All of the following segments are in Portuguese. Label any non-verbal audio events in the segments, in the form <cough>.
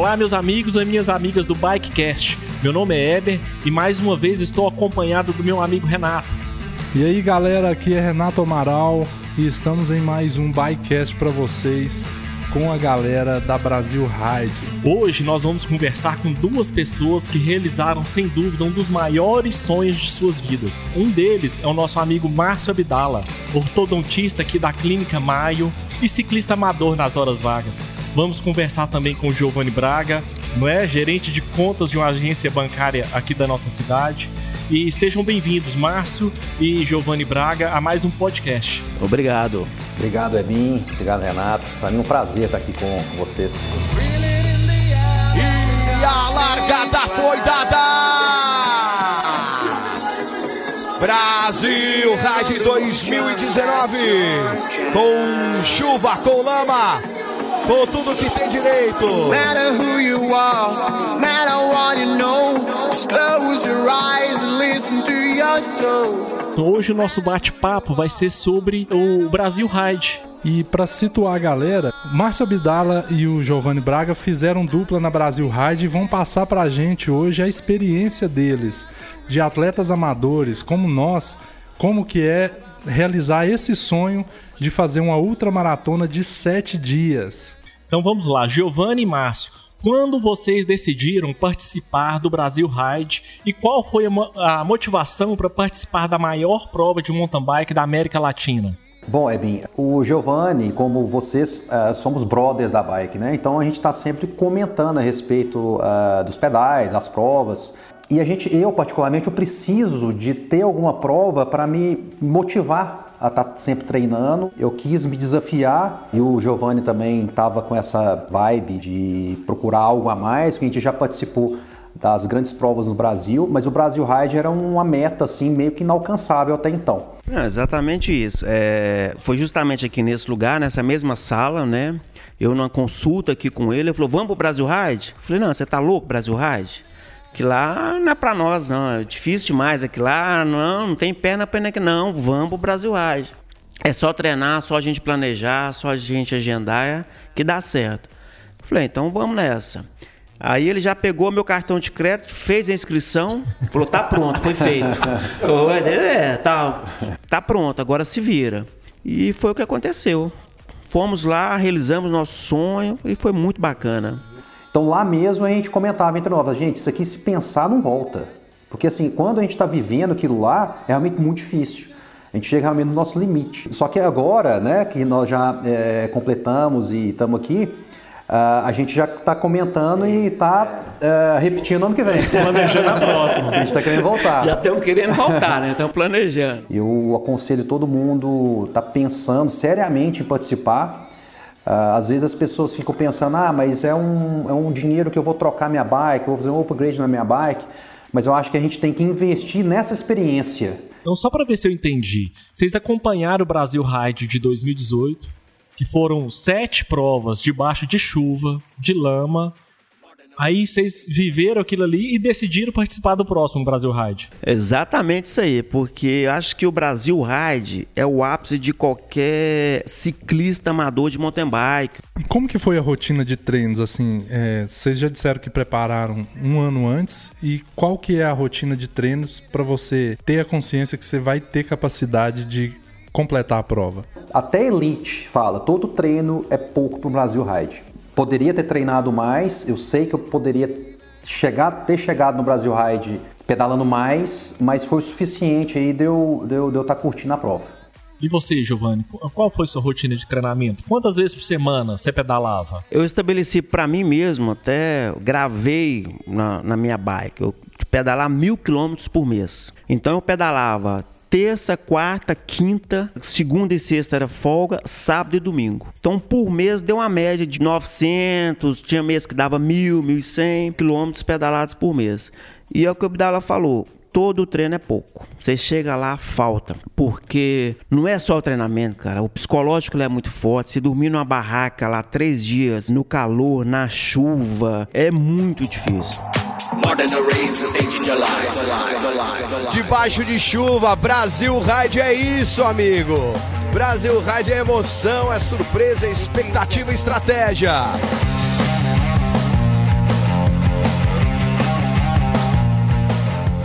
Olá, meus amigos e minhas amigas do Bikecast. Meu nome é Eber e mais uma vez estou acompanhado do meu amigo Renato. E aí, galera, aqui é Renato Amaral e estamos em mais um Bikecast para vocês com a galera da Brasil Ride. Hoje nós vamos conversar com duas pessoas que realizaram sem dúvida um dos maiores sonhos de suas vidas. Um deles é o nosso amigo Márcio Abdala, ortodontista aqui da Clínica Maio e ciclista amador nas horas vagas. Vamos conversar também com o Giovanni Braga, não é? Gerente de contas de uma agência bancária aqui da nossa cidade. E sejam bem-vindos, Márcio e Giovanni Braga, a mais um podcast. Obrigado. Obrigado, Ebin. Obrigado, Renato. Para mim é um prazer estar aqui com vocês. E a largada foi dada! Brasil Ride 2019 com chuva, com lama, com tudo que tem direito. matter who you are, matter what you know, just close your eyes and listen to your soul. Hoje o nosso bate-papo vai ser sobre o Brasil Ride. E para situar a galera, Márcio Abdala e o Giovanni Braga fizeram dupla na Brasil Ride e vão passar pra gente hoje a experiência deles, de atletas amadores como nós, como que é realizar esse sonho de fazer uma ultramaratona de sete dias. Então vamos lá, Giovanni e Márcio. Quando vocês decidiram participar do Brasil Ride e qual foi a mo- a motivação para participar da maior prova de mountain bike da América Latina? Bom, Ebin, o Giovanni, como vocês, ah, somos brothers da bike, né? Então a gente está sempre comentando a respeito ah, dos pedais, das provas. E a gente, eu particularmente, eu preciso de ter alguma prova para me motivar a estar sempre treinando. Eu quis me desafiar e o Giovanni também estava com essa vibe de procurar algo a mais, que a gente já participou das grandes provas no Brasil, mas o Brasil Ride era uma meta assim meio que inalcançável até então. Não, exatamente isso. É, foi justamente aqui nesse lugar, nessa mesma sala, né? Eu numa consulta aqui com ele, ele falou, vamos pro Brasil Ride? Eu falei, não, você tá louco, Brasil Ride? Que lá não é pra nós, não. É difícil demais aqui lá, não, não tem perna pena aqui, não. Vamos pro Brasil Ride. É só treinar, só a gente planejar, só a gente agendar, é, que dá certo. Falei, então vamos nessa. Aí ele já pegou meu cartão de crédito, fez a inscrição, falou, tá pronto, foi feito. <laughs> É, tá, tá pronto, agora se vira. E foi o que aconteceu. Fomos lá, realizamos nosso sonho e foi muito bacana. Então lá mesmo a gente comentava entre nós, gente, isso aqui se pensar não volta. Porque assim, quando a gente está vivendo aquilo lá, é realmente muito difícil. A gente chega realmente no nosso limite. Só que agora, né, que nós já é, completamos e estamos aqui, ah, a gente já está comentando e está repetindo ano que vem. <laughs> Planejando a próxima. A gente está querendo voltar. Já estamos querendo voltar, né? Estamos planejando. Eu aconselho todo mundo tá pensando seriamente em participar. Ah, às vezes as pessoas ficam pensando, ah, mas é um, é um dinheiro que eu vou trocar minha bike, vou fazer um upgrade na minha bike. Mas eu acho que a gente tem que investir nessa experiência. Então, só para ver se eu entendi, vocês acompanharam o Brasil Ride de 2018, que foram sete provas debaixo de chuva, de lama. Aí vocês viveram aquilo ali e decidiram participar do próximo Brasil Ride. Exatamente isso aí, porque eu acho que o Brasil Ride é o ápice de qualquer ciclista amador de mountain bike. E como que foi a rotina de treinos, assim? é, vocês já disseram que prepararam um ano antes e qual que é a rotina de treinos para você ter a consciência que você vai ter capacidade de completar a prova? Até Elite fala, todo treino é pouco para o Brasil Ride. Poderia ter treinado mais, eu sei que eu poderia chegar, ter chegado no Brasil Ride pedalando mais, mas foi o suficiente aí de eu estar de eu, de eu tá curtindo a prova. E você, Giovanni, qual foi sua rotina de treinamento? Quantas vezes por semana você pedalava? Eu estabeleci para mim mesmo, até gravei na, na minha bike, eu pedalar mil quilômetros por mês. Então eu pedalava terça, quarta, quinta, segunda e sexta era folga, sábado e domingo. Então por mês deu uma média de 900, tinha mês que dava mil, mil e cem quilômetros pedalados por mês. E é o que o Abdala falou, todo treino é pouco. Você chega lá, falta. Porque não é só o treinamento, cara. O psicológico é muito forte. Se dormir numa barraca lá três dias, no calor, na chuva, é muito difícil. Debaixo de chuva, Brasil Rádio é isso, amigo. Brasil Rádio é emoção, é surpresa, é expectativa e estratégia.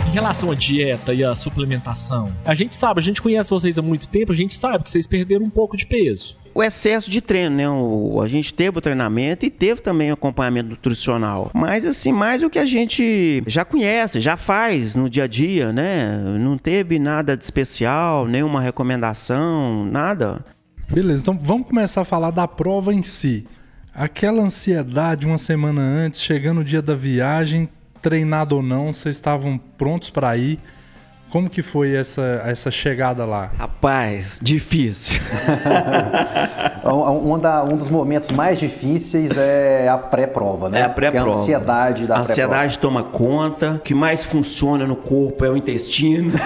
Em relação à dieta e à suplementação, a gente sabe, a gente conhece vocês há muito tempo, a gente sabe que vocês perderam um pouco de peso. O excesso de treino, né? O, a gente teve o treinamento e teve também o acompanhamento nutricional. Mas, assim, mais o que a gente já conhece, já faz no dia a dia, né? Não teve nada de especial, nenhuma recomendação, nada. Beleza, então vamos começar a falar da prova em si. Aquela ansiedade uma semana antes, chegando o dia da viagem, treinado ou não, vocês estavam prontos para ir. Como que foi essa, essa chegada lá? Rapaz, difícil. <laughs> um, um, da, um, dos momentos mais difíceis é a pré-prova, né? É a pré-prova. É a ansiedade da A ansiedade toma conta. O que mais funciona no corpo é o intestino. <laughs>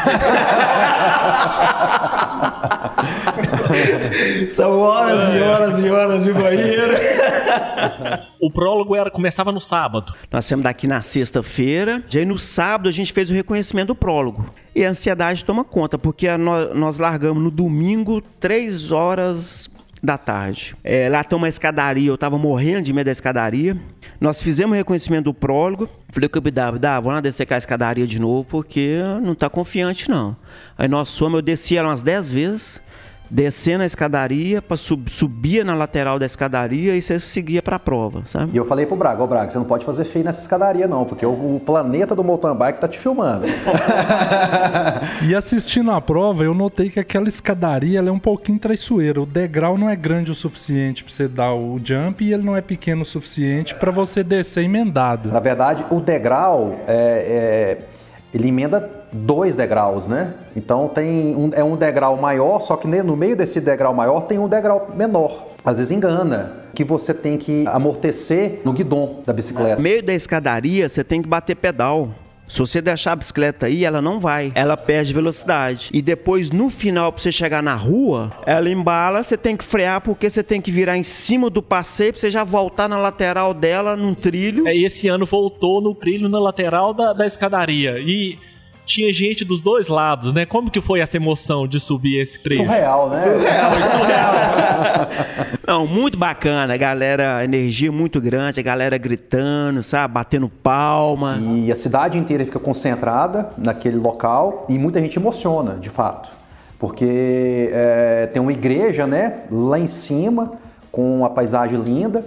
<laughs> São horas e horas e horas de banheiro. <laughs> O prólogo era, começava no sábado. Nós saímos daqui na sexta-feira. Já no sábado a gente fez o reconhecimento do prólogo. E a ansiedade toma conta, porque nós, nós largamos no domingo, três horas da tarde. É, lá tem uma escadaria, eu tava morrendo de medo da escadaria. Nós fizemos o reconhecimento do prólogo. Falei com o Bidava, dá, vamos lá descer com a escadaria de novo, porque não tá confiante não. Aí nós somos, eu desci ela umas dez vezes descendo a escadaria, sub, subia na lateral da escadaria e você seguia para a prova, sabe? E eu falei pro Braga, ô Braga, você não pode fazer feio nessa escadaria não, porque o, o planeta do mountain bike tá te filmando. <laughs> e assistindo a prova, eu notei que aquela escadaria é um pouquinho traiçoeira. O degrau não é grande o suficiente para você dar o jump e ele não é pequeno o suficiente para você descer emendado. Na verdade, o degrau é, é ele emenda dois degraus, né? Então tem um, é um degrau maior, só que no meio desse degrau maior tem um degrau menor. Às vezes engana que você tem que amortecer no guidão da bicicleta. No meio da escadaria você tem que bater pedal. Se você deixar a bicicleta aí, ela não vai. Ela perde velocidade. E depois, no final, para você chegar na rua, ela embala, você tem que frear porque você tem que virar em cima do passeio para você já voltar na lateral dela, num trilho. É, e esse ano voltou no trilho na lateral da, da escadaria. E tinha gente dos dois lados, né? Como que foi essa emoção de subir esse trecho? Surreal, né? <laughs> Surreal, surreal. Não, muito bacana, a galera, energia muito grande, a galera gritando, sabe, batendo palma. E a cidade inteira fica concentrada naquele local e muita gente emociona, de fato. Porque é, tem uma igreja, né, lá em cima, com a paisagem linda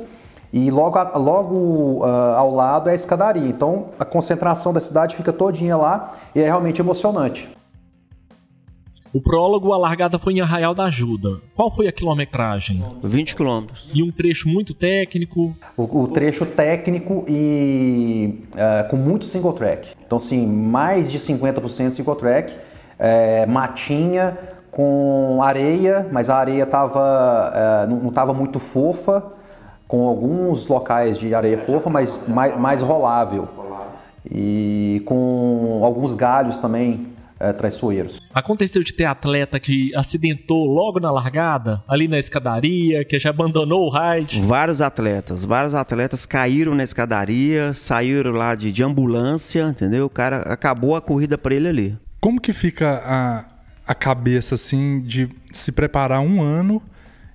e logo, logo uh, ao lado é a escadaria. Então a concentração da cidade fica todinha lá e é realmente emocionante. O prólogo, a largada foi em Arraial da Ajuda. Qual foi a quilometragem? 20 quilômetros. E um trecho muito técnico? O, o trecho técnico e uh, com muito single track. Então, assim, mais de 50% single track. É, matinha com areia, mas a areia tava, uh, não estava muito fofa com alguns locais de areia fofa, mas mais, mais rolável. E com alguns galhos também é, traiçoeiros. Aconteceu de ter atleta que acidentou logo na largada, ali na escadaria, que já abandonou o ride? Vários atletas, vários atletas caíram na escadaria, saíram lá de, de ambulância, entendeu? O cara acabou a corrida para ele ali. Como que fica a, a cabeça assim de se preparar um ano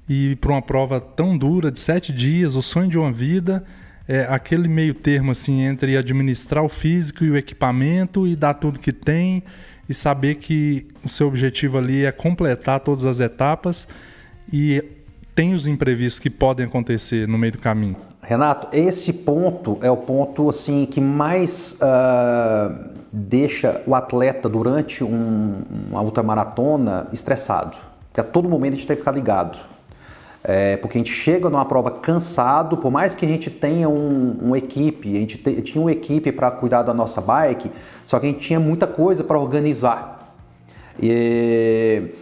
e para uma prova tão dura de sete dias, o sonho de uma vida, é aquele meio termo assim entre administrar o físico e o equipamento e dar tudo que tem e saber que o seu objetivo ali é completar todas as etapas e tem os imprevistos que podem acontecer no meio do caminho. Renato, esse ponto é o ponto assim que mais uh, deixa o atleta durante um, uma ultramaratona estressado. Que a todo momento a gente tem que ficar ligado. É, porque a gente chega numa prova cansado, por mais que a gente tenha um, uma equipe, a gente te, tinha uma equipe para cuidar da nossa bike, só que a gente tinha muita coisa para organizar. E,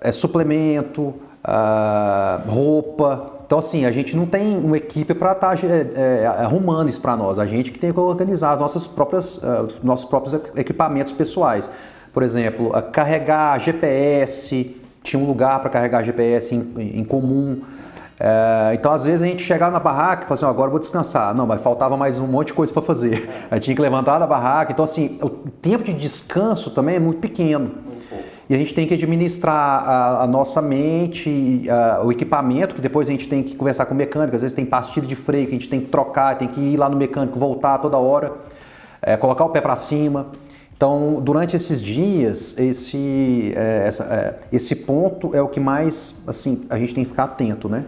é, suplemento, uh, roupa. Então, assim, a gente não tem uma equipe para estar tá, é, é, arrumando isso para nós. A gente que tem que organizar as nossas próprias, uh, nossos próprios equipamentos pessoais. Por exemplo, uh, carregar GPS, tinha um lugar para carregar GPS em, em comum. É, então, às vezes, a gente chegava na barraca e falava assim: oh, agora vou descansar. Não, mas faltava mais um monte de coisa para fazer. Aí tinha que levantar da barraca. Então, assim, o tempo de descanso também é muito pequeno. E a gente tem que administrar a, a nossa mente, a, o equipamento, que depois a gente tem que conversar com o mecânico. Às vezes tem pastilha de freio que a gente tem que trocar, tem que ir lá no mecânico, voltar toda hora, é, colocar o pé para cima. Então, durante esses dias, esse, é, essa, é, esse ponto é o que mais assim a gente tem que ficar atento, né?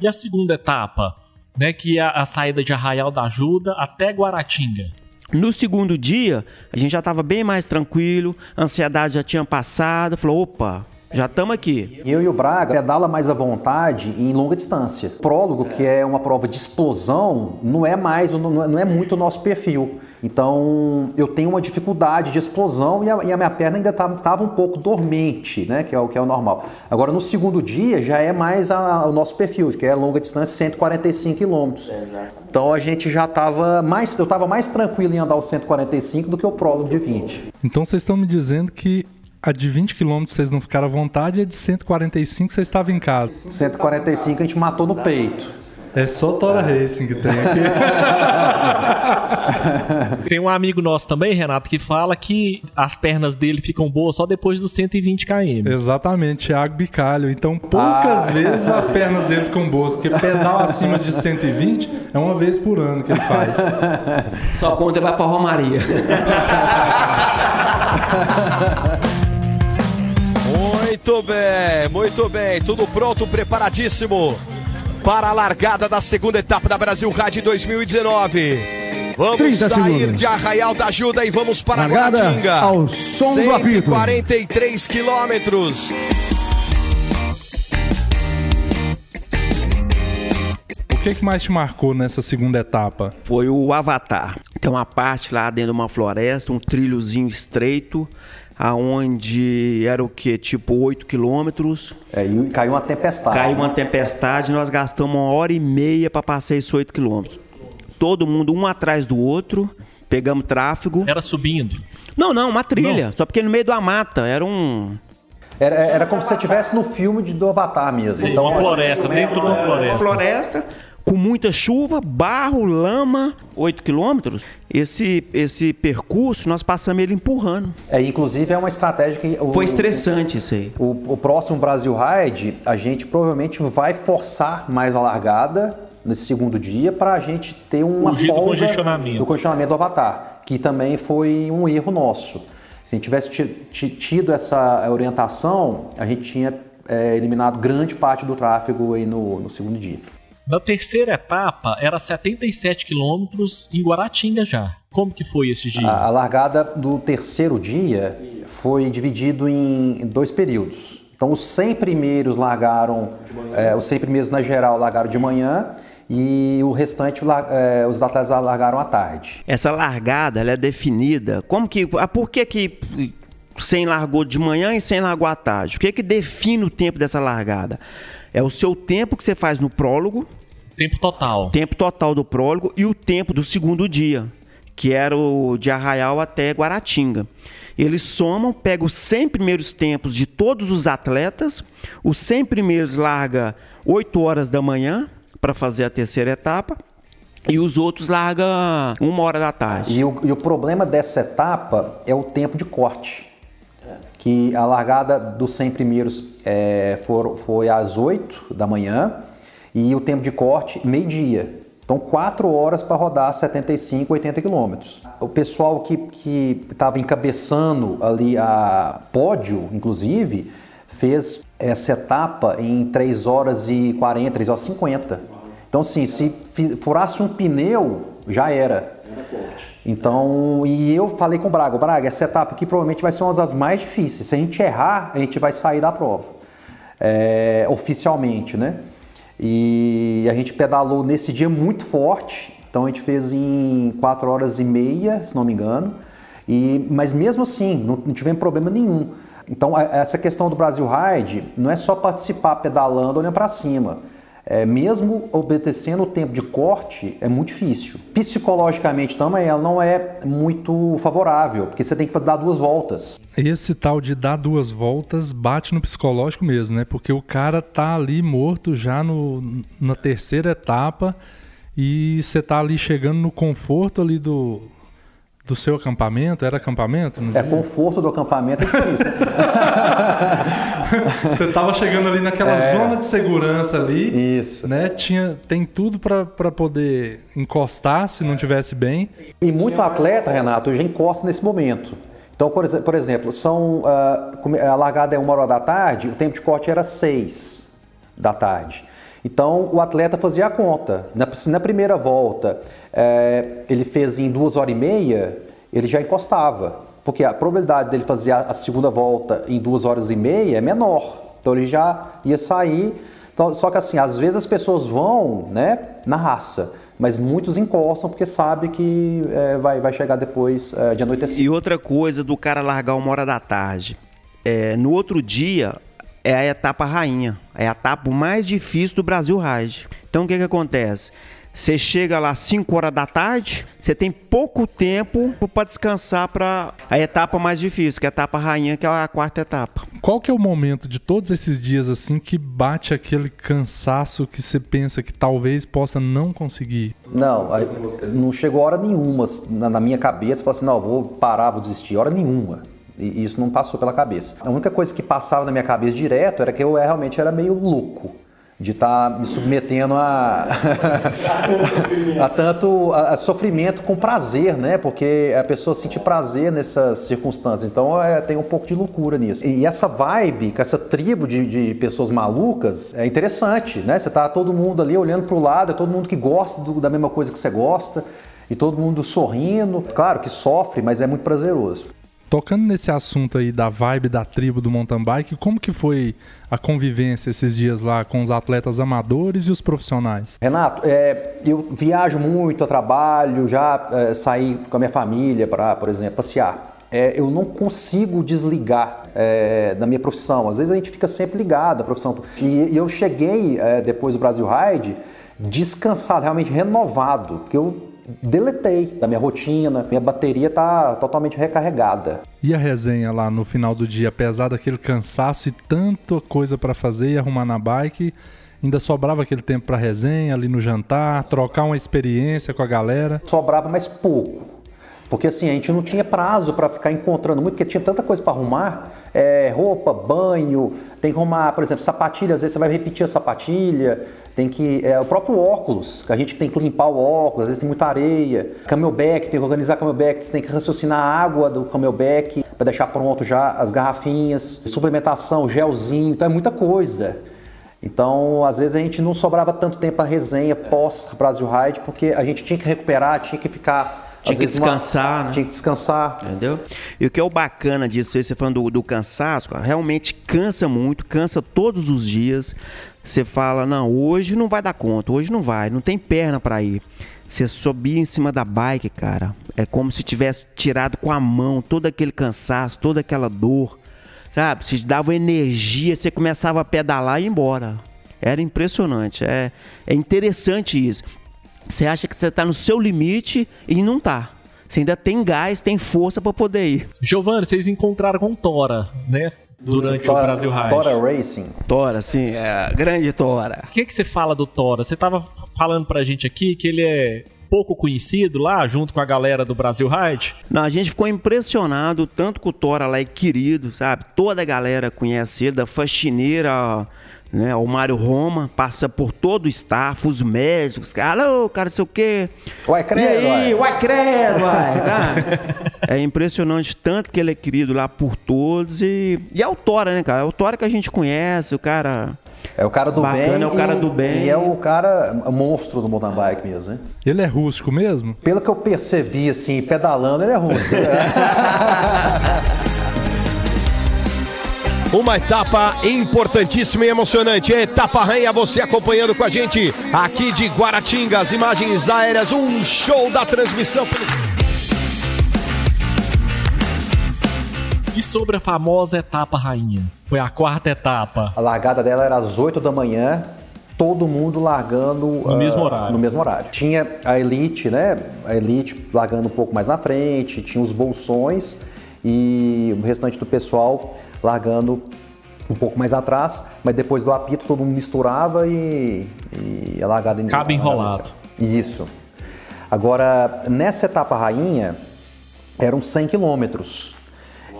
E a segunda etapa, né, que é a saída de Arraial da Ajuda até Guaratinga. No segundo dia, a gente já estava bem mais tranquilo, a ansiedade já tinha passado, falou, opa, já estamos aqui. Eu e o Braga pedala mais à vontade em longa distância. Prólogo, que é uma prova de explosão, não é mais, não é muito o nosso perfil. Então eu tenho uma dificuldade de explosão e a, e a minha perna ainda estava tá, um pouco dormente, né? Que é o que é o normal. Agora no segundo dia já é mais a, o nosso perfil, que é longa distância, 145 quilômetros. Então a gente já estava mais, eu estava mais tranquilo em andar os 145 do que o prólogo de 20. Então vocês estão me dizendo que a de 20 km vocês não ficaram à vontade e a de 145 vocês estavam em casa. 145 a gente matou no peito. É só Tora Racing que tem aqui. <laughs> tem um amigo nosso também, Renato, que fala que as pernas dele ficam boas só depois dos 120 km. Exatamente, Thiago Bicalho. Então, poucas ah. vezes as pernas dele ficam boas, porque pedal acima de 120 é uma vez por ano que ele faz. Só conta vai pra Romaria. <laughs> Muito bem, muito bem. Tudo pronto, preparadíssimo para a largada da segunda etapa da Brasil Ride 2019. Vamos sair segundos. de Arraial da Ajuda e vamos para Largada Guaratinga. Ao som 143 quilômetros. O que, que mais te marcou nessa segunda etapa? Foi o Avatar. Tem uma parte lá dentro de uma floresta, um trilhozinho estreito aonde era o que? Tipo 8 quilômetros. É, e caiu uma tempestade. Caiu uma tempestade, nós gastamos uma hora e meia para passar esses 8 quilômetros. Todo mundo um atrás do outro, pegamos tráfego. Era subindo? Não, não, uma trilha. Não. Só porque no meio da mata, era um. Era, era como se você estivesse no filme de, do Avatar mesmo. Então, uma floresta, dentro de uma floresta. Floresta com muita chuva, barro, lama, 8 quilômetros. Esse, esse percurso, nós passamos ele empurrando. É, inclusive é uma estratégia que... O, Foi estressante isso aí. O, o próximo Brasil Ride, a gente provavelmente vai forçar mais a largada nesse segundo dia para a gente ter uma folga do congestionamento. do congestionamento do Avatar, que também foi um erro nosso. Se a gente tivesse tido essa orientação, a gente tinha é, eliminado grande parte do tráfego aí no, no segundo dia. Na terceira etapa, era 77 quilômetros em Guaratinga já. Como que foi esse dia? A, a largada do terceiro dia foi dividido em dois períodos. Então, os 100 primeiros largaram, é, os 100 primeiros na geral largaram de manhã e o restante é, os atletas largaram à tarde. Essa largada ela é definida. Como que, ah, por que que 100 largou de manhã e 100 largou à tarde? O que que define o tempo dessa largada? É o seu tempo que você faz no prólogo. Tempo total. Tempo total do prólogo e o tempo do segundo dia, que era o de Arraial até Guaratinga. Eles somam, pegam os 100 primeiros tempos de todos os atletas, os 100 primeiros larga 8 horas da manhã para fazer a terceira etapa, e os outros larga uma hora da tarde. E o, e o problema dessa etapa é o tempo de corte que a largada dos 100 primeiros é, for, foi às 8 da manhã e o tempo de corte meio-dia. Então, 4 horas para rodar 75, 80 quilômetros. O pessoal que estava encabeçando ali a pódio, inclusive, fez essa etapa em 3 horas e 40, 3 horas e 50. Então, assim, se furasse um pneu, já era. Então, e eu falei com o Braga, Braga, essa etapa aqui provavelmente vai ser uma das mais difíceis. Se a gente errar, a gente vai sair da prova. É, oficialmente, né? E a gente pedalou nesse dia muito forte. Então a gente fez em 4 horas e meia, se não me engano. E, mas mesmo assim, não, não tivemos problema nenhum. Então, essa questão do Brasil Ride não é só participar pedalando olhando para cima é, mesmo obedecendo o tempo de corte, é muito difícil. Psicologicamente também ela não é muito favorável, porque você tem que dar duas voltas. Esse tal de dar duas voltas bate no psicológico mesmo, né? Porque o cara tá ali morto já no, na terceira etapa e você tá ali chegando no conforto ali do, do seu acampamento? Era acampamento? É, conforto do acampamento é difícil. <laughs> <laughs> Você estava chegando ali naquela é, zona de segurança ali. Isso. Né? Tinha, tem tudo para poder encostar se não tivesse bem. E muito atleta, Renato, já encosta nesse momento. Então, por, por exemplo, são, ah, a largada é uma hora da tarde, o tempo de corte era seis da tarde. Então, o atleta fazia a conta. Na, se na primeira volta eh, ele fez em duas horas e meia, ele já encostava. Porque a probabilidade dele fazer a, segunda volta em duas horas e meia é menor. Então, ele já ia sair. Então, só que assim, às vezes as pessoas vão né, na raça, mas muitos encostam porque sabe que eh, vai, vai chegar depois eh, de anoitecer. E outra coisa do cara largar uma hora da tarde. É, no outro dia é a etapa rainha. É a etapa mais difícil do Brasil Ride. Então o que que acontece? Você chega lá às 5 horas da tarde, você tem pouco tempo para descansar para a etapa mais difícil, que é a etapa rainha, que é a quarta etapa. Qual que é o momento de todos esses dias assim que bate aquele cansaço que você pensa que talvez possa não conseguir? Não, não chegou hora nenhuma na, na minha cabeça, falar assim, não, vou parar, vou desistir, hora nenhuma. E isso não passou pela cabeça. A única coisa que passava na minha cabeça direto era que eu é, realmente era meio louco de estar me submetendo a, <laughs> a tanto a, a sofrimento com prazer, né? Porque a pessoa sente prazer nessas circunstâncias. Então é, tem um pouco de loucura nisso. E essa vibe, essa tribo de, de pessoas malucas, é interessante, né? Você tá todo mundo ali olhando para o lado, é todo mundo que gosta do- da mesma coisa que você gosta. E todo mundo sorrindo. Claro que sofre, mas é muito prazeroso. Tocando nesse assunto aí da vibe da tribo do mountain bike, como que foi a convivência esses dias lá com os atletas amadores e os profissionais? Renato, é, eu viajo muito, eu trabalho, já é, saí com a minha família para, por exemplo, passear. É, eu não consigo desligar é, da minha profissão. Às vezes a gente fica sempre ligado à profissão. E, e eu cheguei, é, depois do Brasil Ride, descansado, realmente renovado, porque eu deletei da minha rotina, minha bateria está totalmente recarregada. E a resenha lá no final do dia, apesar daquele cansaço e tanta coisa pra fazer e arrumar na bike, ainda sobrava aquele tempo pra resenha, ali no jantar, trocar uma experiência com a galera. sobrava mais pouco. Porque assim, a gente não tinha prazo para ficar encontrando muito, porque tinha tanta coisa para arrumar, é, roupa, banho, tem que arrumar, por exemplo, sapatilha, às vezes você vai repetir a sapatilha, tem que. É, o próprio óculos, que a gente tem que limpar o óculos, às vezes tem muita areia. Camelback, tem que organizar camelback, você tem que raciocinar a água do camelback para deixar pronto já as garrafinhas, suplementação, gelzinho, então é muita coisa. Então, às vezes a gente não sobrava tanto tempo a resenha pós Brasil Ride, porque a gente tinha que recuperar, tinha que ficar. Tinha às que vezes, uma- descansar, né? Tinha que descansar. Entendeu? E o que é o bacana disso, aí, você falando do, do cansaço, realmente cansa muito, cansa todos os dias. Você fala, não, hoje não vai dar conta, hoje não vai, não tem perna pra ir. Você subir em cima da bike, cara, é como se tivesse tirado com a mão todo aquele cansaço, toda aquela dor, sabe? Se dava energia, você começava a pedalar e ir embora. Era impressionante, é, é interessante isso. Você acha que você tá no seu limite e não tá. Você ainda tem gás, tem força pra poder ir. Giovanni, vocês encontraram com Tora, né? Durante o Brasil Ride. Tora Racing. Tora, sim, é a grande Tora. O que, que você fala do Tora? Você tava falando pra gente aqui que ele é pouco conhecido lá, junto com a galera do Brasil Ride. Não, a gente ficou impressionado, tanto que o Tora lá é querido, sabe? Toda a galera conhece ele, da faxineira, né? O Mário Roma, passa por todo o staff, os médicos, cara, alô, cara, sei o quê. Uai, credo, E aí, uai. uai, credo, uai, sabe? É impressionante tanto que ele é querido lá por todos e, e é o Tora, né, cara? É o Tora que a gente conhece, o cara... É o cara do Bacana, bem. é o cara e- do bem. E é o cara monstro do mountain bike mesmo, né? Ele é rústico mesmo? Pelo que eu percebi, assim, pedalando, ele é ruim. <laughs> Uma etapa importantíssima e emocionante. A etapa rainha, você acompanhando com a gente aqui de Guaratinga. As imagens aéreas, um show da transmissão. E sobre a famosa etapa rainha? Foi a quarta etapa. A largada dela era às 8 da manhã, todo mundo largando No ah, mesmo horário. no mesmo horário. Tinha a elite, né? A elite largando um pouco mais na frente, tinha os bolsões e o restante do pessoal largando um pouco mais atrás, mas depois do apito todo mundo misturava e, e a largada Cabo enrolado. Isso. Agora, nessa etapa rainha, eram 100 quilômetros.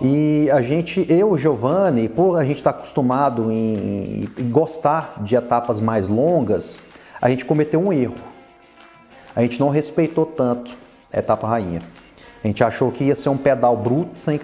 E a gente, eu, Giovanni, por a gente estar acostumado em, em gostar de etapas mais longas, a gente cometeu um erro. A gente não respeitou tanto a etapa rainha. A gente achou que ia ser um pedal bruto de 100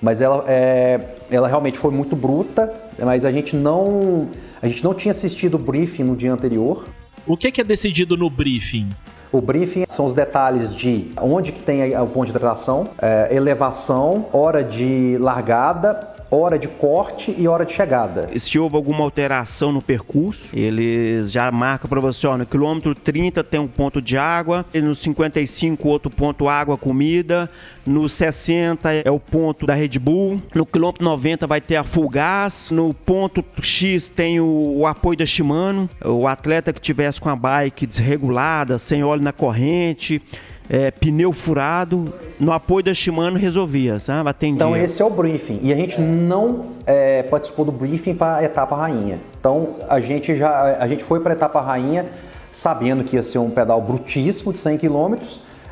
Mas ela, é, ela realmente foi muito bruta, mas a gente não a gente não tinha assistido o briefing no dia anterior. O que, que é decidido no briefing? O briefing são os detalhes de onde que tem o ponto de hidratação, é, elevação, hora de largada, hora de corte e hora de chegada. Se houve alguma alteração no percurso, eles já marcam para você, ó, no quilômetro 30 tem um ponto de água, e no 55 outro ponto água, comida, no 60 é o ponto da Red Bull, no quilômetro 90 vai ter a Full Gas, no ponto X tem o, o apoio da Shimano, o atleta que tivesse com a bike desregulada, sem óleo na corrente, é, pneu furado, no apoio da Shimano resolvia, sabe? Atendia. Então esse é o briefing. E a gente não é, participou do briefing para a etapa rainha. Então a gente já a gente foi para a etapa rainha sabendo que ia ser um pedal brutíssimo de 100 km,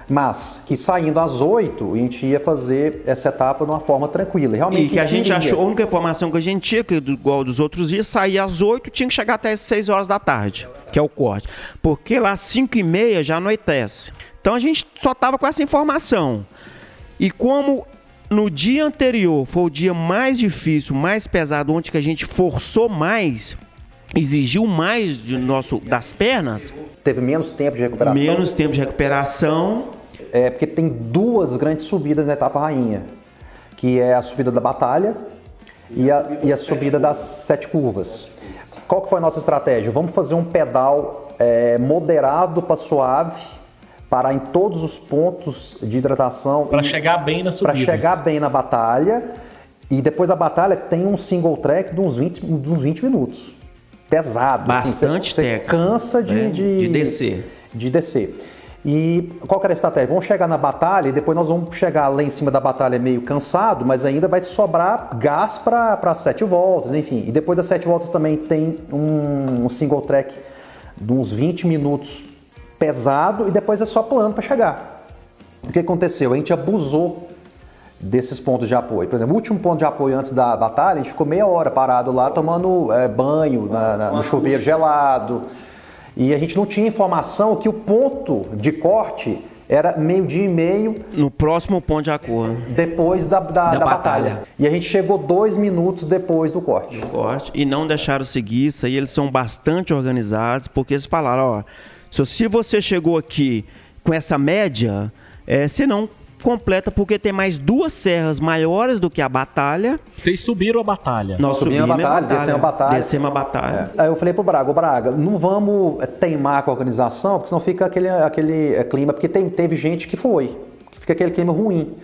mas que saindo às 8 a gente ia fazer essa etapa de uma forma tranquila. Realmente, e que a gente achou, a única informação que a gente tinha, que igual dos outros dias, saía às 8 tinha que chegar até as 6 horas da tarde, que é o corte. Porque lá às 5 e meia já anoitece. Então a gente só estava com essa informação. E como no dia anterior foi o dia mais difícil, mais pesado, onde que a gente forçou mais, exigiu mais de nosso, das pernas. Teve menos tempo de recuperação. Menos tempo de recuperação. É porque tem duas grandes subidas na etapa rainha, que é a subida da batalha e a, e a subida das sete curvas. Qual que foi a nossa estratégia? Vamos fazer um pedal é, moderado para suave parar em todos os pontos de hidratação. Para chegar bem na subida. Para chegar bem na batalha. E depois da batalha tem um single track de uns 20, de uns 20 minutos. Pesado. Bastante assim, você, você cansa de, né? de, de descer. De descer. E qual que era a estratégia? Vamos chegar na batalha e depois nós vamos chegar lá em cima da batalha meio cansado, mas ainda vai sobrar gás para sete voltas, enfim. E depois das sete voltas também tem um, um single track de uns 20 minutos pesado e depois é só plano para chegar. O que aconteceu? A gente abusou desses pontos de apoio. Por exemplo, o último ponto de apoio antes da batalha, a gente ficou meia hora parado lá tomando é, banho na, na, no chuveiro gelado. E a gente não tinha informação que o ponto de corte era meio-dia e meio. No próximo ponto de acordo. Depois da, da, da, da batalha. batalha. E a gente chegou dois minutos depois do corte. Do corte. E não deixaram seguir isso aí, eles são bastante organizados, porque eles falaram, ó se você chegou aqui com essa média, é, você não completa porque tem mais duas serras maiores do que a batalha. Vocês subiram a batalha. Nós subimos, subimos a batalha, batalha, descemos a batalha. Descemos a batalha. É. Aí eu falei pro Braga, Braga, não vamos teimar com a organização, porque senão fica aquele, aquele é, clima, porque tem, teve gente que foi, que fica aquele clima ruim.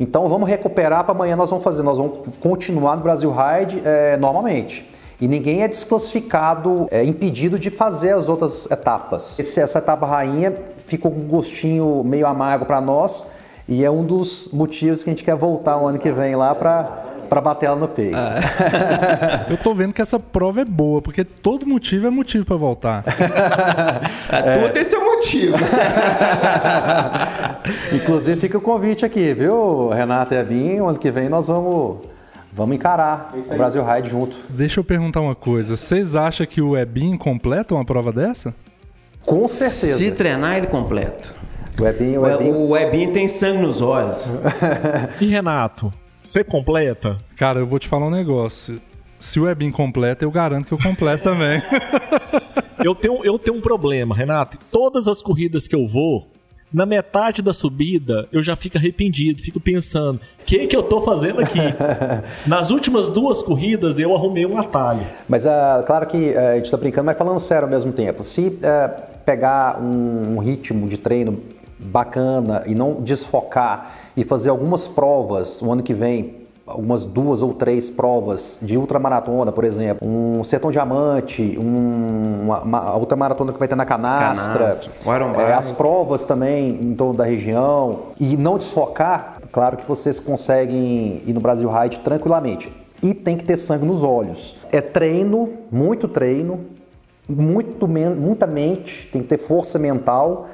Então vamos recuperar para amanhã nós vamos fazer, nós vamos continuar no Brasil Ride é, normalmente e ninguém é desclassificado, é impedido de fazer as outras etapas. Esse, essa etapa rainha ficou com um gostinho meio amargo para nós e é um dos motivos que a gente quer voltar o ano que vem lá para para bater ela no peito. Ah. <laughs> Eu tô vendo que essa prova é boa, porque todo motivo é motivo para voltar. é. Tudo esse é o motivo. <laughs> Inclusive fica o convite aqui, viu, Renato e Abinho, ano que vem nós vamos Vamos encarar o Brasil Ride junto. Deixa eu perguntar uma coisa. Vocês acham que o Ebin completa uma prova dessa? Com certeza. Se treinar, ele completa. O Ebin, o Ebin... O Ebin tem sangue nos olhos. <laughs> e Renato, você completa? Cara, eu vou te falar um negócio. Se o Ebin completa, eu garanto que eu completo também. <laughs> eu, tenho, eu tenho um problema, Renato. Todas as corridas que eu vou, na metade da subida, eu já fico arrependido, fico pensando, o que, que eu tô fazendo aqui? <laughs> Nas últimas duas corridas, eu arrumei um atalho. Mas, uh, claro que uh, a gente tá brincando, mas falando sério ao mesmo tempo. Se uh, pegar um, um ritmo de treino bacana e não desfocar e fazer algumas provas o ano que vem algumas duas ou três provas de ultramaratona, por exemplo, um Sertão Diamante, um, uma, uma ultramaratona que vai ter na Canastra, Canastra. É, as provas também em torno da região, e não desfocar, claro que vocês conseguem ir no Brasil Ride tranquilamente. E tem que ter sangue nos olhos. É treino, muito treino, muito, muita mente, tem que ter força mental,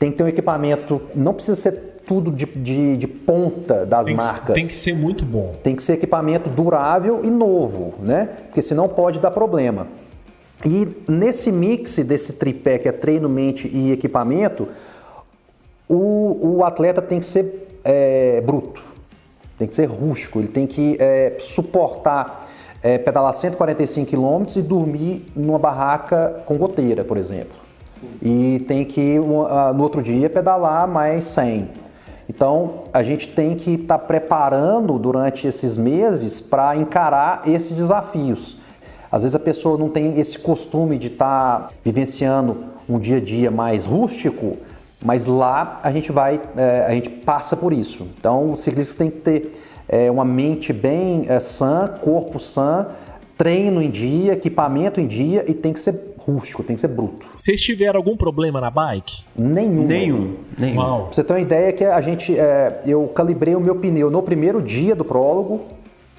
tem que ter um equipamento, não precisa ser tudo de, de, de ponta das tem marcas. tem que ser muito bom. Tem que ser equipamento durável e novo, né? Porque senão pode dar problema. E nesse mix desse tripé que é treino, mente e equipamento, O, o atleta tem que ser é, bruto, tem que ser rústico, ele tem que é, suportar é, pedalar 145 quilômetros e dormir numa barraca com goteira, por exemplo. E tem que, no outro dia, pedalar mais 100. Então, a gente tem que estar tá preparando durante esses meses para encarar esses desafios. Às vezes a pessoa não tem esse costume de estar tá vivenciando um dia a dia mais rústico, mas lá a gente vai, é, a gente passa por isso. Então, o ciclista tem que ter é, uma mente bem é, sã, corpo sã, treino em dia, equipamento em dia e tem que ser rústico, tem que ser bruto. Vocês tiveram algum problema na bike? Nenhum. Nenhum. Nenhum. Pra você ter uma ideia que a gente, é, eu calibrei o meu pneu no primeiro dia do prólogo,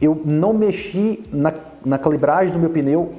eu não mexi na, na calibragem do meu pneu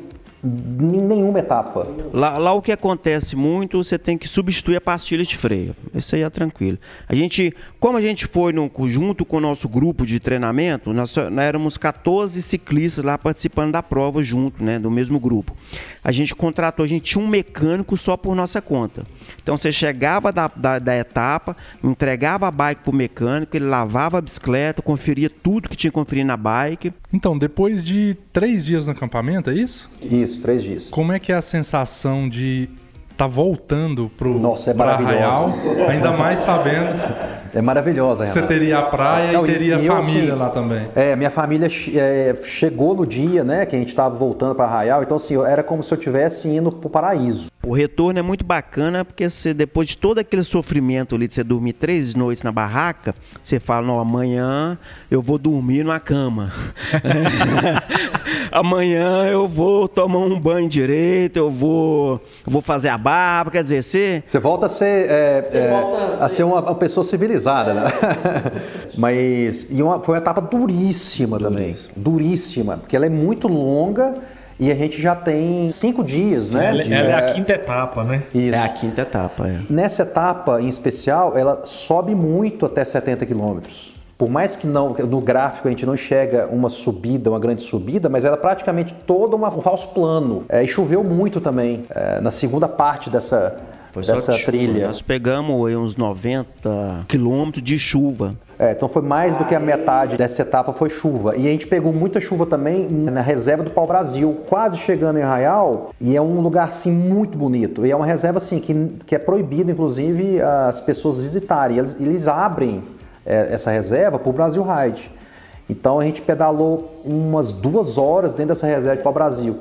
em nenhuma etapa. Lá, lá, o que acontece muito, você tem que substituir a pastilha de freio. Isso aí é tranquilo. A gente, como a gente foi no, junto com o nosso grupo de treinamento, nós, nós éramos 14 ciclistas lá participando da prova junto, né, do mesmo grupo. A gente contratou, a gente tinha um mecânico só por nossa conta. Então você chegava da, da, da etapa, entregava a bike pro mecânico, ele lavava a bicicleta, conferia tudo que tinha que conferir na bike. Então, depois de três dias no acampamento, é isso? Isso, três dias. Como é que é a sensação de tá voltando pro Nossa, é Arraial, ainda mais sabendo. É maravilhosa, Você teria a praia Não, e teria e, família eu, assim, lá também. É, minha família é, chegou no dia, né, que a gente estava voltando para Arraial, então assim, era como se eu estivesse indo pro paraíso. O retorno é muito bacana porque você, depois de todo aquele sofrimento ali de você dormir três noites na barraca, você fala, não, amanhã eu vou dormir numa cama. <laughs> amanhã eu vou tomar um banho direito, eu vou, eu vou fazer a barba, quer dizer, você... Você volta a ser, é, é, volta a ser... A ser uma, uma, pessoa civilizada, né? <laughs> Mas e uma, foi uma etapa duríssima, duríssima também, duríssima, porque ela é muito longa e a gente já tem cinco dias, Sim, né? Ela, de... ela, é a quinta etapa, né? Isso. É a quinta etapa, é. Nessa etapa em especial, ela sobe muito até 70 quilômetros. Por mais que não, no gráfico a gente não enxerga uma subida, uma grande subida, mas ela é praticamente toda uma, um falso plano. É, e choveu muito também é, na segunda parte dessa, Foi dessa trilha. Nós pegamos aí, uns 90 quilômetros de chuva. É, então foi mais do que a metade dessa etapa foi chuva. E a gente pegou muita chuva também na reserva do Pau Brasil, quase chegando em Arraial, e é um lugar assim muito bonito. E é uma reserva assim que, que é proibido, inclusive, as pessoas visitarem. Eles, eles abrem é, essa reserva para o Brasil Ride. Então a gente pedalou umas duas horas dentro dessa reserva de Pau Brasil.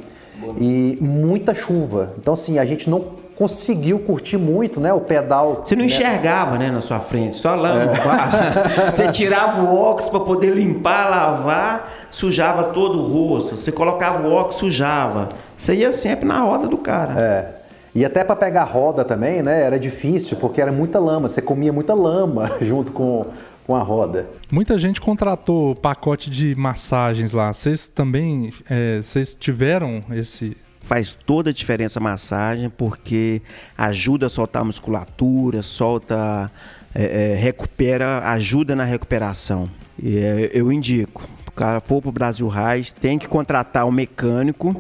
E muita chuva. Então, assim, a gente não conseguiu curtir muito, né? O pedal. Você não né? enxergava, né, na sua frente, só lama. É. <laughs> Você tirava o óculos para poder limpar, lavar, sujava todo o rosto. Você colocava o óculos, sujava. Você ia sempre na roda do cara. É. E até para pegar roda também, né? Era difícil, porque era muita lama. Você comia muita lama <laughs> junto com, com a roda. Muita gente contratou pacote de massagens lá. Vocês também, é, vocês tiveram esse faz toda a diferença a massagem, porque ajuda a soltar a musculatura, solta, é, é, recupera, ajuda na recuperação. E, é, eu indico. O cara for para o Brasil Raiz, tem que contratar um mecânico,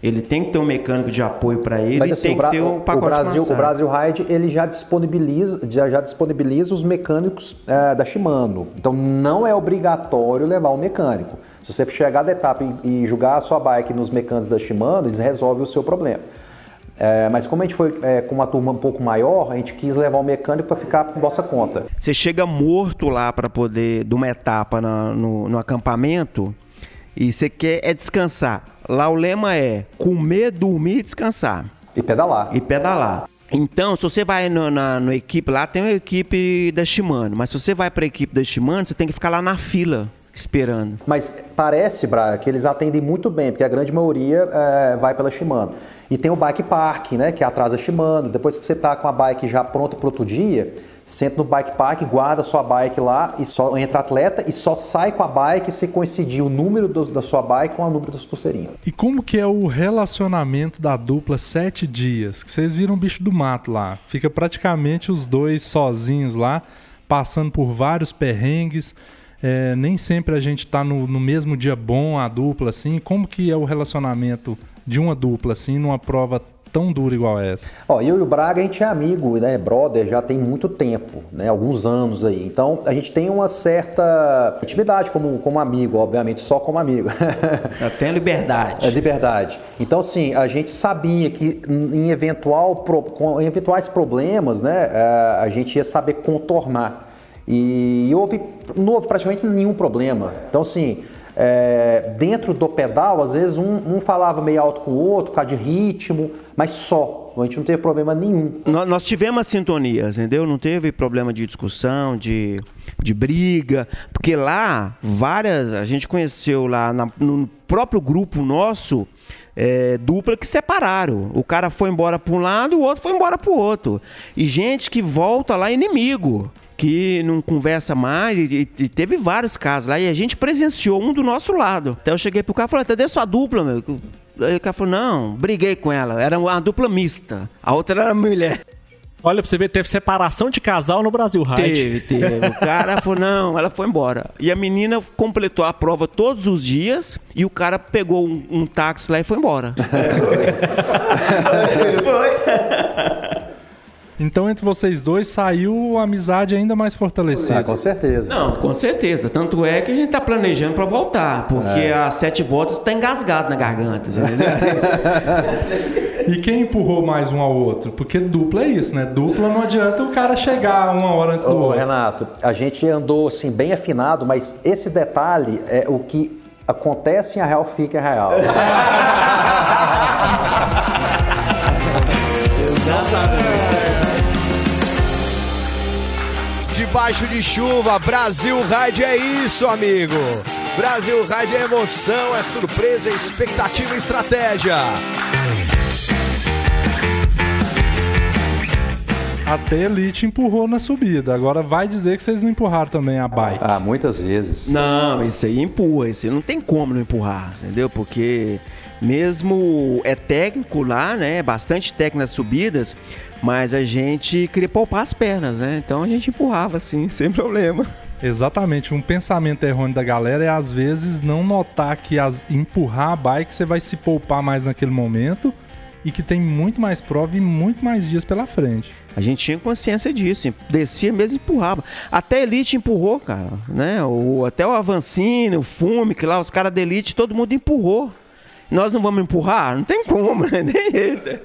ele tem que ter um mecânico de apoio para ele Mas, assim, tem que ter um pacote o Brasil, O Brasil Ride ele já disponibiliza, já, já disponibiliza os mecânicos é, da Shimano. Então não é obrigatório levar um mecânico. Se você chegar da etapa e, e jogar a sua bike nos mecânicos da Shimano, eles resolvem o seu problema. É, mas como a gente foi é, com uma turma um pouco maior, a gente quis levar o mecânico para ficar por nossa conta. Você chega morto lá para poder, de uma etapa na, no, no acampamento, e você quer é descansar. Lá o lema é comer, dormir e descansar. E pedalar. E pedalar. Então, se você vai no, na no equipe lá, tem uma equipe da Shimano. Mas se você vai para a equipe da Shimano, você tem que ficar lá na fila esperando. Mas parece, Braga, que eles atendem muito bem, porque a grande maioria é, vai pela Shimano. E tem o bike park, né, que é atrás da Shimano. Depois que você está com a bike já pronta para outro dia, senta no bike park, guarda sua bike lá e só entra atleta e só sai com a bike se coincidir o número do, da sua bike com o número das pulseirinhas. E como que é o relacionamento da dupla sete dias? Que vocês viram o bicho do mato lá. Fica praticamente os dois sozinhos lá, passando por vários perrengues. É, nem sempre a gente está no, no, mesmo dia bom, a dupla, assim. Como que é o relacionamento de uma dupla, assim, numa prova tão dura igual essa? Ó, eu e o Braga, a gente é amigo, né? Brother, já tem muito tempo, né? Alguns anos aí. Então, a gente tem uma certa intimidade como, como amigo, obviamente, só como amigo. <laughs> Tenho liberdade. É liberdade. Então, assim, a gente sabia que em, eventual, com em eventuais problemas, né? É, a gente ia saber contornar. E, houve, não houve praticamente nenhum problema. Então, assim, é, dentro do pedal, às vezes um, um, falava meio alto com o outro, por causa de ritmo, mas só. A gente não teve problema nenhum. Nós, nós tivemos a sintonia, entendeu? Não teve problema de discussão, de, de briga, porque lá, várias, a gente conheceu lá na, no próprio grupo nosso, é, dupla que separaram. O cara foi embora para um lado, o outro foi embora para o outro. E gente que volta lá inimigo que não conversa mais, e, e, teve vários casos lá, e a gente presenciou um do nosso lado. Então eu cheguei pro cara e falei, cadê sua dupla, meu? Aí o cara falou, não, briguei com ela, era uma dupla mista, a outra era mulher. Olha, pra você ver, teve separação de casal no Brasil Ride. Teve, teve. O cara <laughs> falou, não, ela foi embora. E a menina completou a prova todos os dias e o cara pegou um, um táxi lá e foi embora. foi. <laughs> Então, entre vocês dois, saiu a amizade ainda mais fortalecida. Ah, com certeza. Não, com certeza. Tanto é que a gente está planejando para voltar, porque é. as sete voltas está engasgado na garganta, entendeu? <laughs> e quem empurrou mais um ao outro? Porque dupla é isso, né? Dupla não adianta o cara chegar uma hora antes do Ô, outro. Renato, a gente andou assim bem afinado, mas esse detalhe é o que acontece em a real fica em real. <laughs> Exatamente. Debaixo de chuva, Brasil Ride é isso, amigo. Brasil Ride é emoção, é surpresa, é expectativa e estratégia. Até Elite empurrou na subida. Agora vai dizer que vocês não empurraram também a bike. Ah, muitas vezes. Não, isso aí empurra. Isso aí não tem como não empurrar, entendeu? Porque mesmo é técnico lá, né? Bastante técnico nas subidas. Mas a gente queria poupar as pernas, né? Então a gente empurrava assim, <laughs> sem problema. Exatamente, um pensamento errôneo da galera é às vezes não notar que as, empurrar a bike você vai se poupar mais naquele momento e que tem muito mais prova e muito mais dias pela frente. A gente tinha consciência disso, descia mesmo e empurrava. Até a Elite empurrou, cara, né? O, até o Avancini, o Fume, que lá os caras da Elite, todo mundo empurrou. Nós não vamos empurrar? Não tem como, <laughs> né?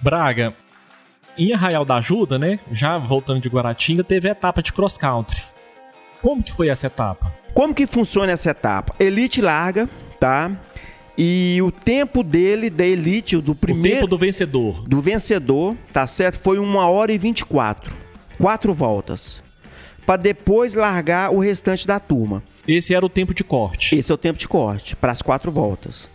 Braga, em Arraial da Ajuda, né? Já voltando de Guaratinga, teve a etapa de cross country. Como que foi essa etapa? Como que funciona essa etapa? Elite larga, tá? E o tempo dele, da Elite, do primeiro. O tempo do vencedor. Do vencedor, tá certo? Foi 1 hora e 24. Quatro voltas. Para depois largar o restante da turma. Esse era o tempo de corte. Esse é o tempo de corte, para as quatro voltas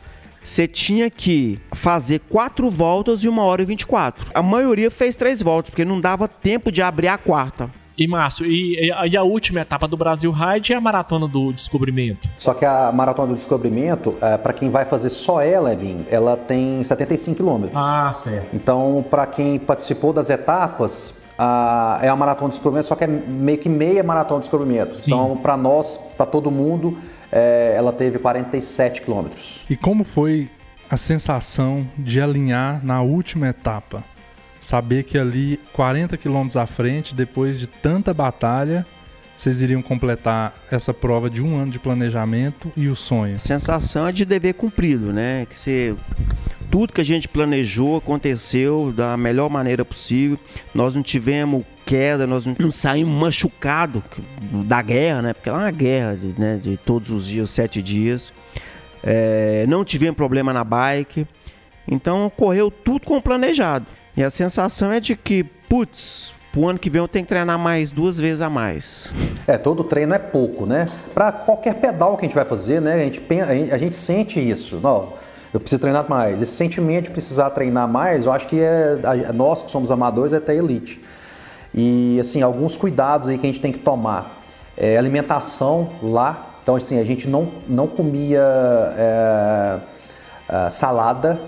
você tinha que fazer quatro voltas e uma hora e 24. A maioria fez três voltas, porque não dava tempo de abrir a quarta. E Márcio, e, e, a última etapa do Brasil Ride é a maratona do descobrimento. Só que a maratona do descobrimento, é, para quem vai fazer só ela, Elin, ela tem 75 quilômetros. Ah, certo. Então, para quem participou das etapas, a, é a maratona do descobrimento, só que é meio que meia maratona do descobrimento. Sim. Então, para nós, para todo mundo, é, ela teve 47 quilômetros. E como foi a sensação de alinhar na última etapa? Saber que ali, 40 quilômetros à frente, depois de tanta batalha, vocês iriam completar essa prova de um ano de planejamento e o sonho? Sensação é de dever cumprido, né? Que você tudo que a gente planejou aconteceu da melhor maneira possível. Nós não tivemos queda, nós não saímos machucados da guerra, né? Porque lá é uma guerra de, né, de todos os dias, sete dias. É, não tivemos problema na bike. Então correu tudo como planejado. E a sensação é de que, putz, pro ano que vem eu tenho que treinar mais duas vezes a mais. É, todo treino é pouco, né? Para qualquer pedal que a gente vai fazer, né? A gente, a gente sente isso. Não, eu preciso treinar mais. Esse sentimento de precisar treinar mais, eu acho que é nós que somos amadores é até elite. E assim, alguns cuidados aí que a gente tem que tomar. É, alimentação lá, então assim, a gente não, não comia é, é, salada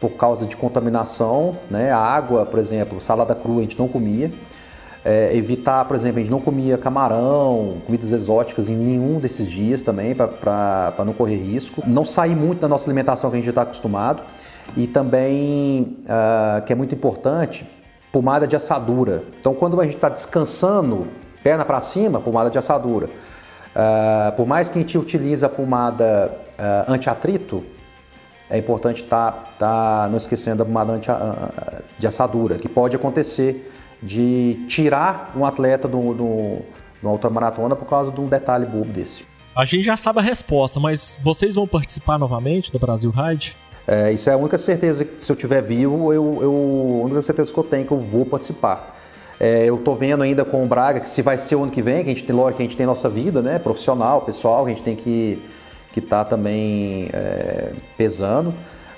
por causa de contaminação, né? A água, por exemplo, salada crua a gente não comia. É, evitar, por exemplo, a gente não comia camarão, comidas exóticas em nenhum desses dias também, para não correr risco. Não sair muito da nossa alimentação que a gente está acostumado. E também, uh, que é muito importante, pomada de assadura. Então, quando a gente está descansando, perna para cima, pomada de assadura. Uh, por mais que a gente utilize a pomada uh, anti-atrito, é importante estar tá, tá, não esquecendo da pomada anti, uh, de assadura, que pode acontecer de tirar um atleta do, do, do ultramaratona por causa de um detalhe bobo desse. A gente já sabe a resposta, mas vocês vão participar novamente do Brasil Ride? É, isso é a única certeza que se eu estiver vivo, eu, eu, a única certeza que eu tenho é que eu vou participar. É, eu estou vendo ainda com o Braga que se vai ser o ano que vem, que a gente tem lógico que a gente tem nossa vida, né, profissional, pessoal, que a gente tem que que tá também é, pesando,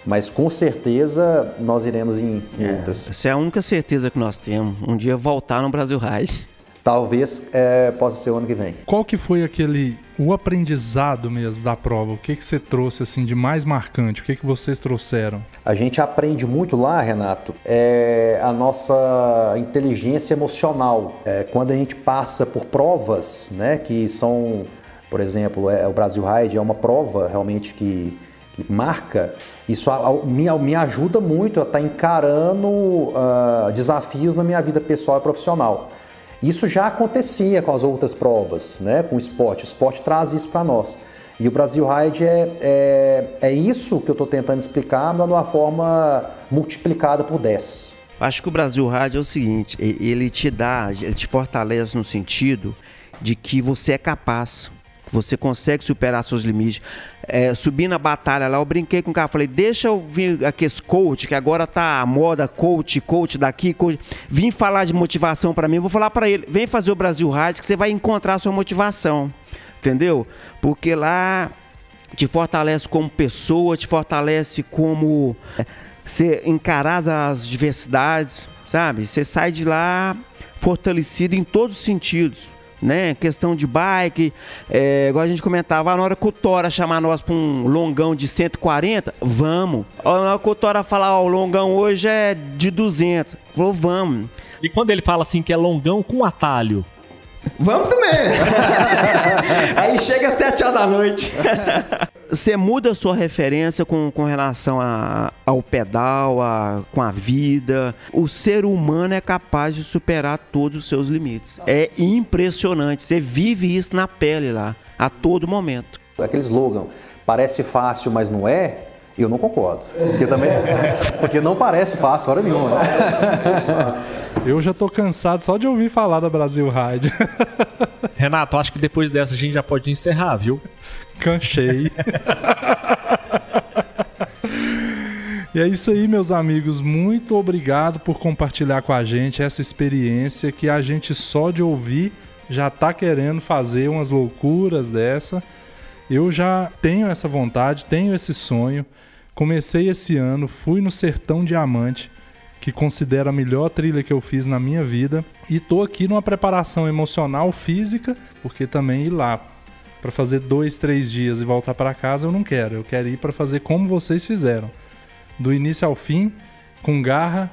mas com certeza nós iremos em, em é, outras. Essa é a única certeza que nós temos, um dia voltar no Brasil Ride. Talvez é, possa ser o ano que vem. Qual que foi aquele o aprendizado mesmo da prova? O que que você trouxe assim de mais marcante? O que que vocês trouxeram? A gente aprende muito lá, Renato, é a nossa inteligência emocional. É, quando a gente passa por provas, né, que são, por exemplo, é, o Brasil Ride é uma prova realmente que, marca. Isso me, me ajuda muito a estar encarando uh, desafios na minha vida pessoal e profissional. Isso já acontecia com as outras provas, né? com o esporte. O esporte traz isso para nós. E o Brasil Ride é, é, é isso que eu estou tentando explicar, mas de uma forma multiplicada por 10. Acho que o Brasil Ride é o seguinte: ele te dá, ele te fortalece no sentido de que você é capaz você consegue superar seus limites. É, subir na batalha lá, eu brinquei com o cara, falei, deixa eu vir aqui esse coach, que agora tá a moda, coach, coach daqui, coach. Vim falar de motivação para mim, vou falar para ele, vem fazer o Brasil Rádio que você vai encontrar a sua motivação. Entendeu? Porque lá te fortalece como pessoa, te fortalece como é, você encarar as diversidades, sabe? Você sai de lá fortalecido em todos os sentidos né? Questão de bike, é, igual a gente comentava, na hora que o Tora chamar nós para um longão de 140, vamos. Na hora que o Tora falar, ó, o longão hoje é de 200, falou, vamos. E quando ele fala assim que é longão com atalho? Vamos também. <laughs> Aí chega às 7 horas da noite. Você muda a sua referência com, com relação a, ao pedal, a, com a vida. O ser humano é capaz de superar todos os seus limites. É impressionante. Você vive isso na pele lá, a todo momento. Aquele slogan, parece fácil, mas não é, eu não concordo. Porque também. Porque não parece fácil, hora nenhuma. Né? <laughs> Eu já tô cansado só de ouvir falar da Brasil Ride. <laughs> Renato, acho que depois dessa a gente já pode encerrar, viu? Canchei. <laughs> E é isso aí, meus amigos. Muito obrigado por compartilhar com a gente essa experiência que a gente só de ouvir já tá querendo fazer umas loucuras dessa. Eu já tenho essa vontade, tenho esse sonho. Comecei esse ano, fui no Sertão Diamante, que considero a melhor trilha que eu fiz na minha vida, e tô aqui numa preparação emocional, física, porque também ir lá para fazer dois, três dias e voltar para casa, eu não quero. Eu quero ir para fazer como vocês fizeram. Do início ao fim, com garra,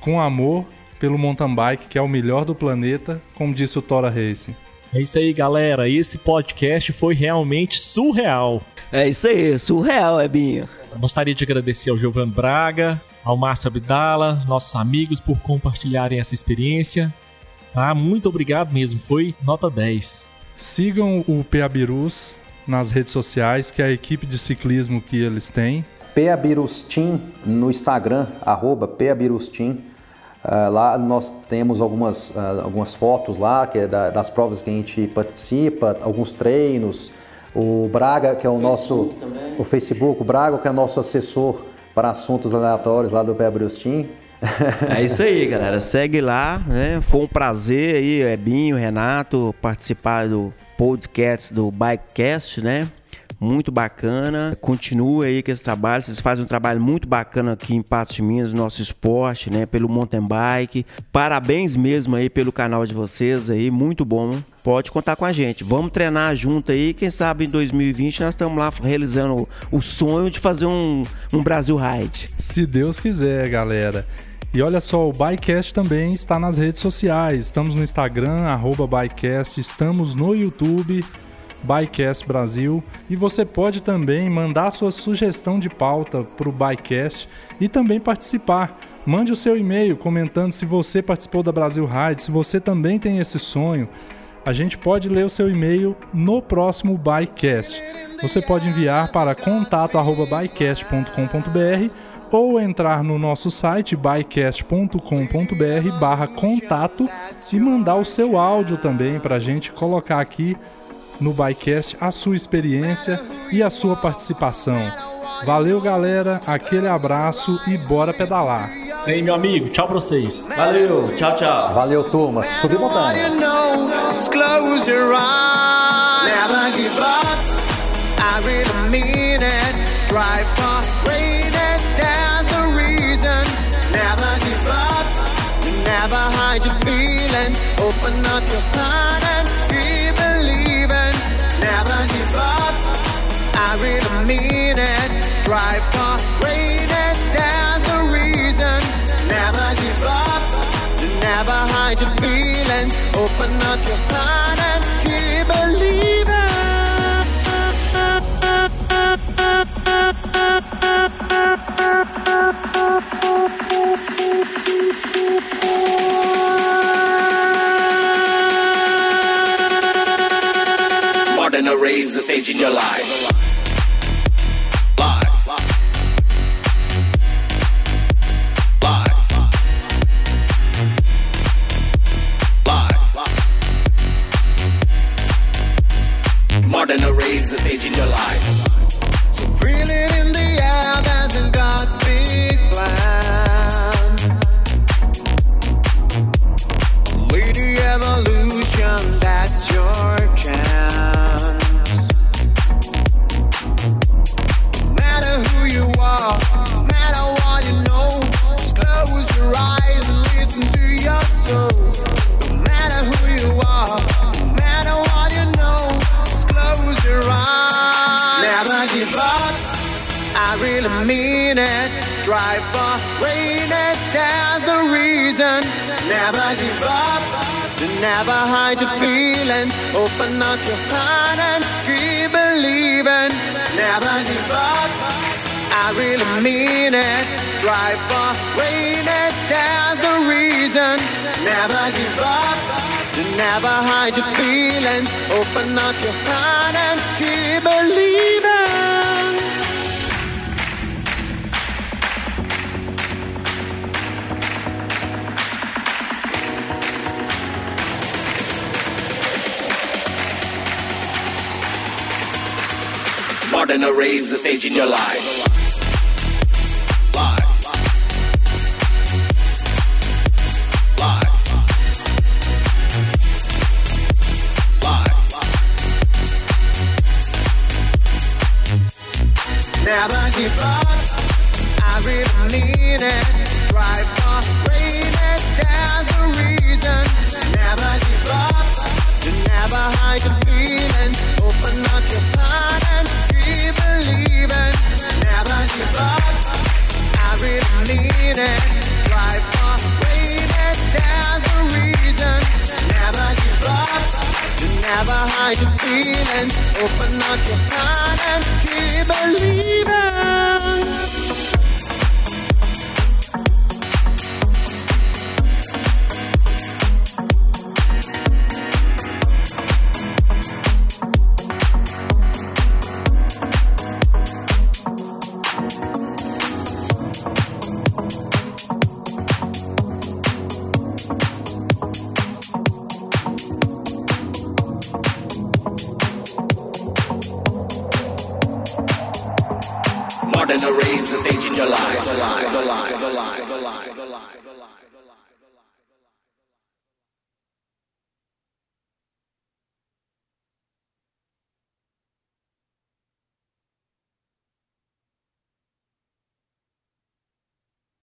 com amor pelo mountain bike, que é o melhor do planeta, como disse o Tora Racing. É isso aí, galera. Esse podcast foi realmente surreal. É isso aí, surreal, Ebinho. Gostaria de agradecer ao Giovanni Braga, ao Márcio Abdala, nossos amigos, por compartilharem essa experiência. Ah, muito obrigado mesmo, foi nota 10. Sigam o Peabirus nas redes sociais, que é a equipe de ciclismo que eles têm. Peabirus Team no Instagram, arroba Peabirus Team. Uh, lá nós temos algumas, uh, algumas fotos lá, que é da, das provas que a gente participa, alguns treinos. O Braga, que é o, o nosso. O Facebook, o Braga, que é nosso assessor para assuntos aleatórios lá do Peabirus Team. É isso aí, galera. Segue lá, né? Foi um prazer aí, Ebinho, Renato, participar do podcast do Bikecast, né? Muito bacana. Continue aí com esse trabalho. Vocês fazem um trabalho muito bacana aqui em Patos de Minas, nosso esporte, né? Pelo mountain bike. Parabéns mesmo aí pelo canal de vocês aí, muito bom. Pode contar com a gente. Vamos treinar junto aí. Quem sabe em 2020 nós estamos lá realizando o sonho de fazer um, um Brasil Ride. Se Deus quiser, galera. E olha só, o Bycast também está nas redes sociais. Estamos no Instagram, arroba Bycast, estamos no YouTube. Bycast Brasil. E você pode também mandar sua sugestão de pauta para o Bycast e também participar. Mande o seu e-mail comentando se você participou da Brasil Ride, se você também tem esse sonho. A gente pode ler o seu e-mail no próximo Bycast. Você pode enviar para contato@bycast.com.br ou entrar no nosso site bycast.com.br barra contato e mandar o seu áudio também para a gente colocar aqui no Bycast a sua experiência e a sua participação. Valeu, galera, aquele abraço e bora pedalar. Aí, meu amigo. Tchau pra vocês. Valeu, tchau, tchau. Valeu, turma. Subir montanha. never hide your feelings. Open up your heart really mean it. Strive for greatness. There's a reason. Never give up. Never hide your feelings. Open up your heart and keep believing. More than a race, the stage in your life. alive. Strive for greatness, there's the reason. Never give up. Never hide your feelings. Open up your heart and keep believing. More than a race, the stage in your life. Never give up. I really mean it. There's a reason. Never give up. You never hide your feelings. Open up your heart and keep believing. Never give up. I really mean it. There's a reason. Never give up. You never hide your feelings. Open up your heart and keep believing.